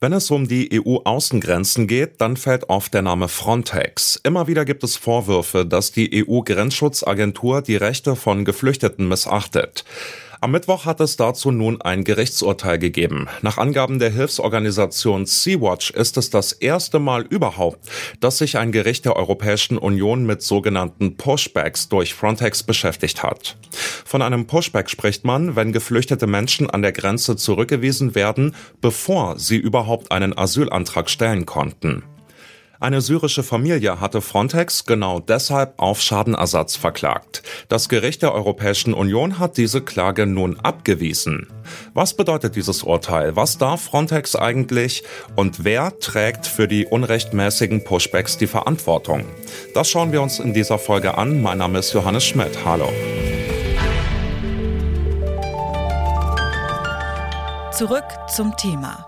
Wenn es um die EU-Außengrenzen geht, dann fällt oft der Name Frontex. Immer wieder gibt es Vorwürfe, dass die EU-Grenzschutzagentur die Rechte von Geflüchteten missachtet. Am Mittwoch hat es dazu nun ein Gerichtsurteil gegeben. Nach Angaben der Hilfsorganisation Sea-Watch ist es das erste Mal überhaupt, dass sich ein Gericht der Europäischen Union mit sogenannten Pushbacks durch Frontex beschäftigt hat. Von einem Pushback spricht man, wenn geflüchtete Menschen an der Grenze zurückgewiesen werden, bevor sie überhaupt einen Asylantrag stellen konnten. Eine syrische Familie hatte Frontex genau deshalb auf Schadenersatz verklagt. Das Gericht der Europäischen Union hat diese Klage nun abgewiesen. Was bedeutet dieses Urteil? Was darf Frontex eigentlich? Und wer trägt für die unrechtmäßigen Pushbacks die Verantwortung? Das schauen wir uns in dieser Folge an. Mein Name ist Johannes Schmidt. Hallo. Zurück zum Thema.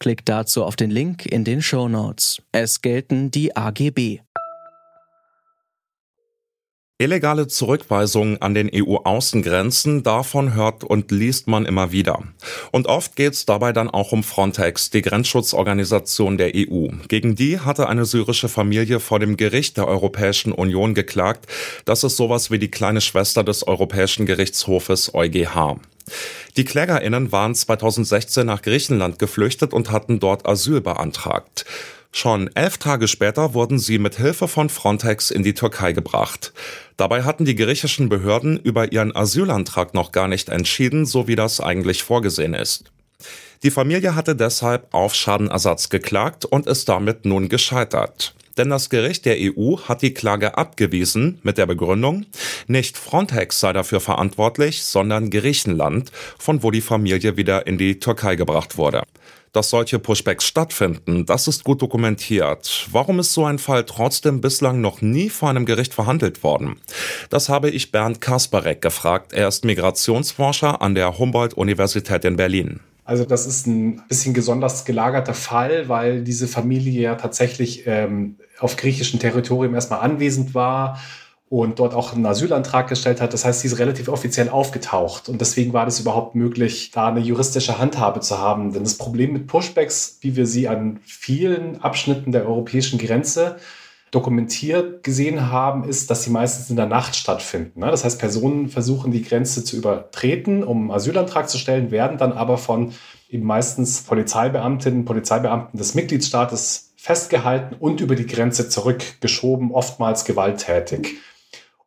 Klickt dazu auf den Link in den Show Notes. Es gelten die AGB. Illegale Zurückweisungen an den EU-Außengrenzen, davon hört und liest man immer wieder. Und oft geht es dabei dann auch um Frontex, die Grenzschutzorganisation der EU. Gegen die hatte eine syrische Familie vor dem Gericht der Europäischen Union geklagt. Das ist sowas wie die kleine Schwester des Europäischen Gerichtshofes EuGH. Die KlägerInnen waren 2016 nach Griechenland geflüchtet und hatten dort Asyl beantragt. Schon elf Tage später wurden sie mit Hilfe von Frontex in die Türkei gebracht. Dabei hatten die griechischen Behörden über ihren Asylantrag noch gar nicht entschieden, so wie das eigentlich vorgesehen ist. Die Familie hatte deshalb auf Schadenersatz geklagt und ist damit nun gescheitert. Denn das Gericht der EU hat die Klage abgewiesen mit der Begründung, nicht Frontex sei dafür verantwortlich, sondern Griechenland, von wo die Familie wieder in die Türkei gebracht wurde. Dass solche Pushbacks stattfinden, das ist gut dokumentiert. Warum ist so ein Fall trotzdem bislang noch nie vor einem Gericht verhandelt worden? Das habe ich Bernd Kasparek gefragt. Er ist Migrationsforscher an der Humboldt-Universität in Berlin. Also das ist ein bisschen besonders gelagerter Fall, weil diese Familie ja tatsächlich ähm, auf griechischem Territorium erstmal anwesend war und dort auch einen Asylantrag gestellt hat. Das heißt, sie ist relativ offiziell aufgetaucht und deswegen war das überhaupt möglich, da eine juristische Handhabe zu haben. Denn das Problem mit Pushbacks, wie wir sie an vielen Abschnitten der europäischen Grenze dokumentiert gesehen haben, ist, dass sie meistens in der Nacht stattfinden. Ne? Das heißt, Personen versuchen die Grenze zu übertreten, um einen Asylantrag zu stellen, werden dann aber von eben meistens Polizeibeamtinnen, Polizeibeamten des Mitgliedstaates festgehalten und über die Grenze zurückgeschoben, oftmals gewalttätig.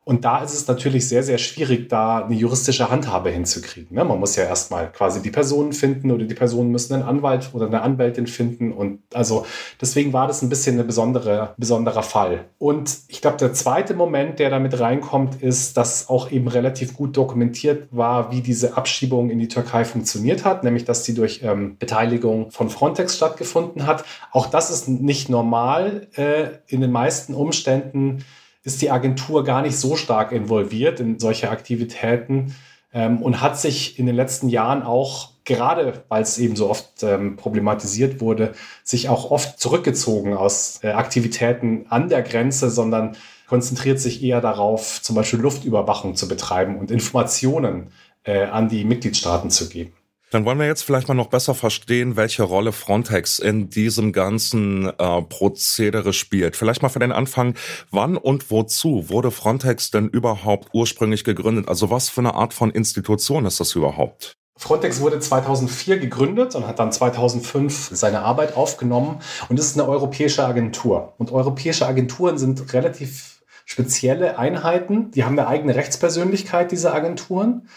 Und da ist es natürlich sehr, sehr schwierig, da eine juristische Handhabe hinzukriegen. Ne? Man muss ja erstmal quasi die Personen finden oder die Personen müssen einen Anwalt oder eine Anwältin finden. Und also deswegen war das ein bisschen ein besondere, besonderer Fall. Und ich glaube, der zweite Moment, der damit reinkommt, ist, dass auch eben relativ gut dokumentiert war, wie diese Abschiebung in die Türkei funktioniert hat, nämlich dass sie durch ähm, Beteiligung von Frontex stattgefunden hat. Auch das ist nicht normal. Äh, in den meisten Umständen ist die Agentur gar nicht so stark involviert in solche Aktivitäten ähm, und hat sich in den letzten Jahren auch, gerade weil es eben so oft ähm, problematisiert wurde, sich auch oft zurückgezogen aus äh, Aktivitäten an der Grenze, sondern konzentriert sich eher darauf, zum Beispiel Luftüberwachung zu betreiben und Informationen äh, an die Mitgliedstaaten zu geben. Dann wollen wir jetzt vielleicht mal noch besser verstehen, welche Rolle Frontex in diesem ganzen äh, Prozedere spielt. Vielleicht mal für den Anfang, wann und wozu wurde Frontex denn überhaupt ursprünglich gegründet? Also was für eine Art von Institution ist das überhaupt? Frontex wurde 2004 gegründet und hat dann 2005 seine Arbeit aufgenommen und ist eine europäische Agentur. Und europäische Agenturen sind relativ spezielle Einheiten, die haben eine eigene Rechtspersönlichkeit, diese Agenturen.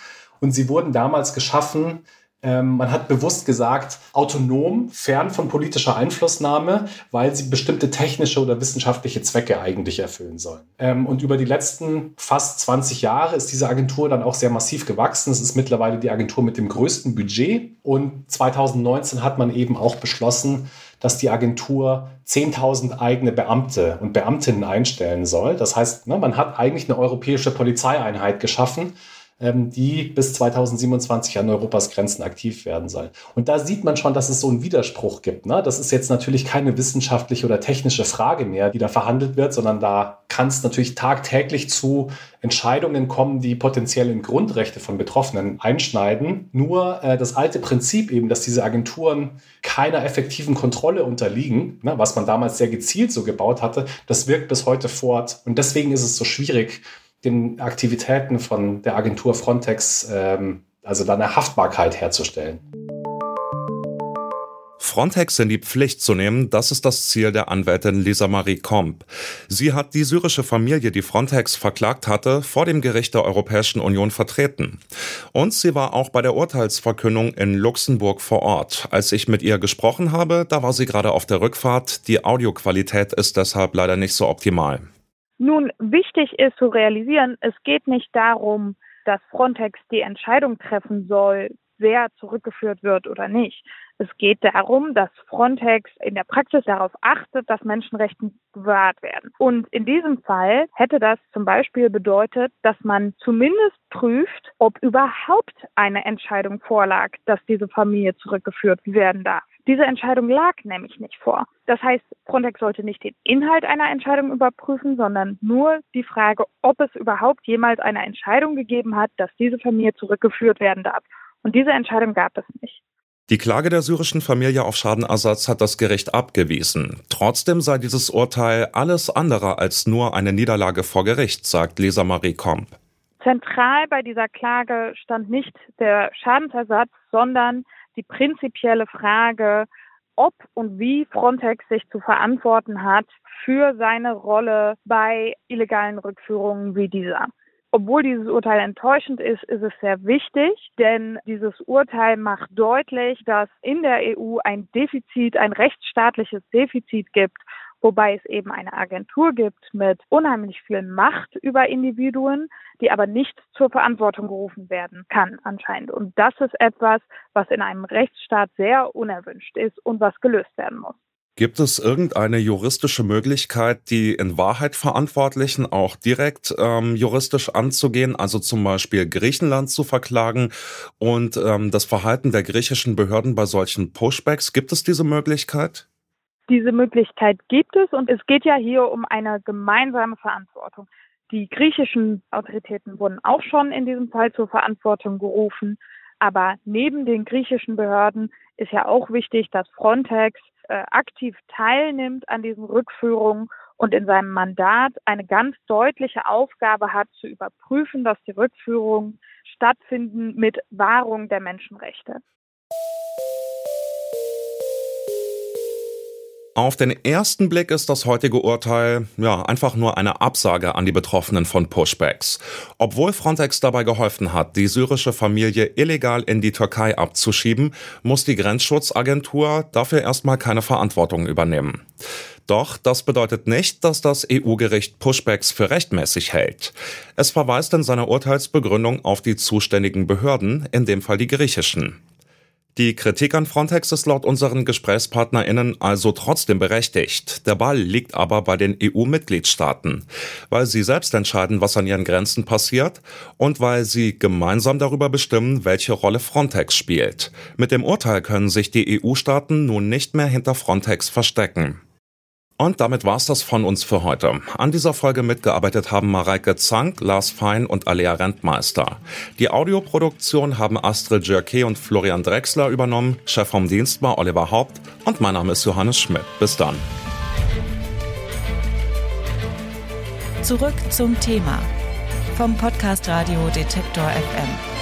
Und sie wurden damals geschaffen, man hat bewusst gesagt, autonom, fern von politischer Einflussnahme, weil sie bestimmte technische oder wissenschaftliche Zwecke eigentlich erfüllen sollen. Ähm, und über die letzten fast 20 Jahre ist diese Agentur dann auch sehr massiv gewachsen. Es ist mittlerweile die Agentur mit dem größten Budget. Und 2019 hat man eben auch beschlossen, dass die Agentur 10.000 eigene Beamte und Beamtinnen einstellen soll. Das heißt, ne, man hat eigentlich eine europäische Polizeieinheit geschaffen, ähm, die bis 2027 an Europas Grenzen aktiv werden soll. Und da sieht man schon, dass es so einen Widerspruch gibt. Ne? Das ist jetzt natürlich keine wissenschaftliche oder technische Frage mehr, die da verhandelt wird, sondern da kann es natürlich tagtäglich zu Entscheidungen kommen, die potenziell in Grundrechte von Betroffenen einschneiden. Nur äh, das alte Prinzip eben, dass diese Agenturen keiner effektiven Kontrolle unterliegen, ne, was man damals sehr gezielt so gebaut hatte, das wirkt bis heute fort. Und deswegen ist es so schwierig, den Aktivitäten von der Agentur Frontex, ähm, also da eine Haftbarkeit herzustellen. Frontex in die Pflicht zu nehmen, das ist das Ziel der Anwältin Lisa Marie Komp. Sie hat die syrische Familie, die Frontex verklagt hatte, vor dem Gericht der Europäischen Union vertreten. Und sie war auch bei der Urteilsverkündung in Luxemburg vor Ort. Als ich mit ihr gesprochen habe, da war sie gerade auf der Rückfahrt. Die Audioqualität ist deshalb leider nicht so optimal. Nun, wichtig ist zu realisieren, es geht nicht darum, dass Frontex die Entscheidung treffen soll, wer zurückgeführt wird oder nicht. Es geht darum, dass Frontex in der Praxis darauf achtet, dass Menschenrechte gewahrt werden. Und in diesem Fall hätte das zum Beispiel bedeutet, dass man zumindest prüft, ob überhaupt eine Entscheidung vorlag, dass diese Familie zurückgeführt werden darf. Diese Entscheidung lag nämlich nicht vor. Das heißt, Frontex sollte nicht den Inhalt einer Entscheidung überprüfen, sondern nur die Frage, ob es überhaupt jemals eine Entscheidung gegeben hat, dass diese Familie zurückgeführt werden darf. Und diese Entscheidung gab es nicht. Die Klage der syrischen Familie auf Schadenersatz hat das Gericht abgewiesen. Trotzdem sei dieses Urteil alles andere als nur eine Niederlage vor Gericht, sagt Lisa Marie Komp. Zentral bei dieser Klage stand nicht der Schadensersatz, sondern die prinzipielle Frage, ob und wie Frontex sich zu verantworten hat für seine Rolle bei illegalen Rückführungen wie dieser. Obwohl dieses Urteil enttäuschend ist, ist es sehr wichtig, denn dieses Urteil macht deutlich, dass in der EU ein Defizit, ein rechtsstaatliches Defizit gibt wobei es eben eine Agentur gibt mit unheimlich viel Macht über Individuen, die aber nicht zur Verantwortung gerufen werden kann anscheinend. Und das ist etwas, was in einem Rechtsstaat sehr unerwünscht ist und was gelöst werden muss. Gibt es irgendeine juristische Möglichkeit, die in Wahrheit Verantwortlichen auch direkt ähm, juristisch anzugehen, also zum Beispiel Griechenland zu verklagen und ähm, das Verhalten der griechischen Behörden bei solchen Pushbacks? Gibt es diese Möglichkeit? Diese Möglichkeit gibt es und es geht ja hier um eine gemeinsame Verantwortung. Die griechischen Autoritäten wurden auch schon in diesem Fall zur Verantwortung gerufen. Aber neben den griechischen Behörden ist ja auch wichtig, dass Frontex äh, aktiv teilnimmt an diesen Rückführungen und in seinem Mandat eine ganz deutliche Aufgabe hat, zu überprüfen, dass die Rückführungen stattfinden mit Wahrung der Menschenrechte. Auf den ersten Blick ist das heutige Urteil ja einfach nur eine Absage an die Betroffenen von Pushbacks. Obwohl Frontex dabei geholfen hat, die syrische Familie illegal in die Türkei abzuschieben, muss die Grenzschutzagentur dafür erstmal keine Verantwortung übernehmen. Doch das bedeutet nicht, dass das EU-Gericht Pushbacks für rechtmäßig hält. Es verweist in seiner Urteilsbegründung auf die zuständigen Behörden, in dem Fall die griechischen. Die Kritik an Frontex ist laut unseren GesprächspartnerInnen also trotzdem berechtigt. Der Ball liegt aber bei den EU-Mitgliedstaaten, weil sie selbst entscheiden, was an ihren Grenzen passiert und weil sie gemeinsam darüber bestimmen, welche Rolle Frontex spielt. Mit dem Urteil können sich die EU-Staaten nun nicht mehr hinter Frontex verstecken. Und damit war's das von uns für heute. An dieser Folge mitgearbeitet haben Mareike Zank, Lars Fein und Alea Rentmeister. Die Audioproduktion haben Astrid Jerke und Florian Drexler übernommen. Chef vom Dienst war Oliver Haupt und mein Name ist Johannes Schmidt. Bis dann. Zurück zum Thema vom Podcast Radio Detektor FM.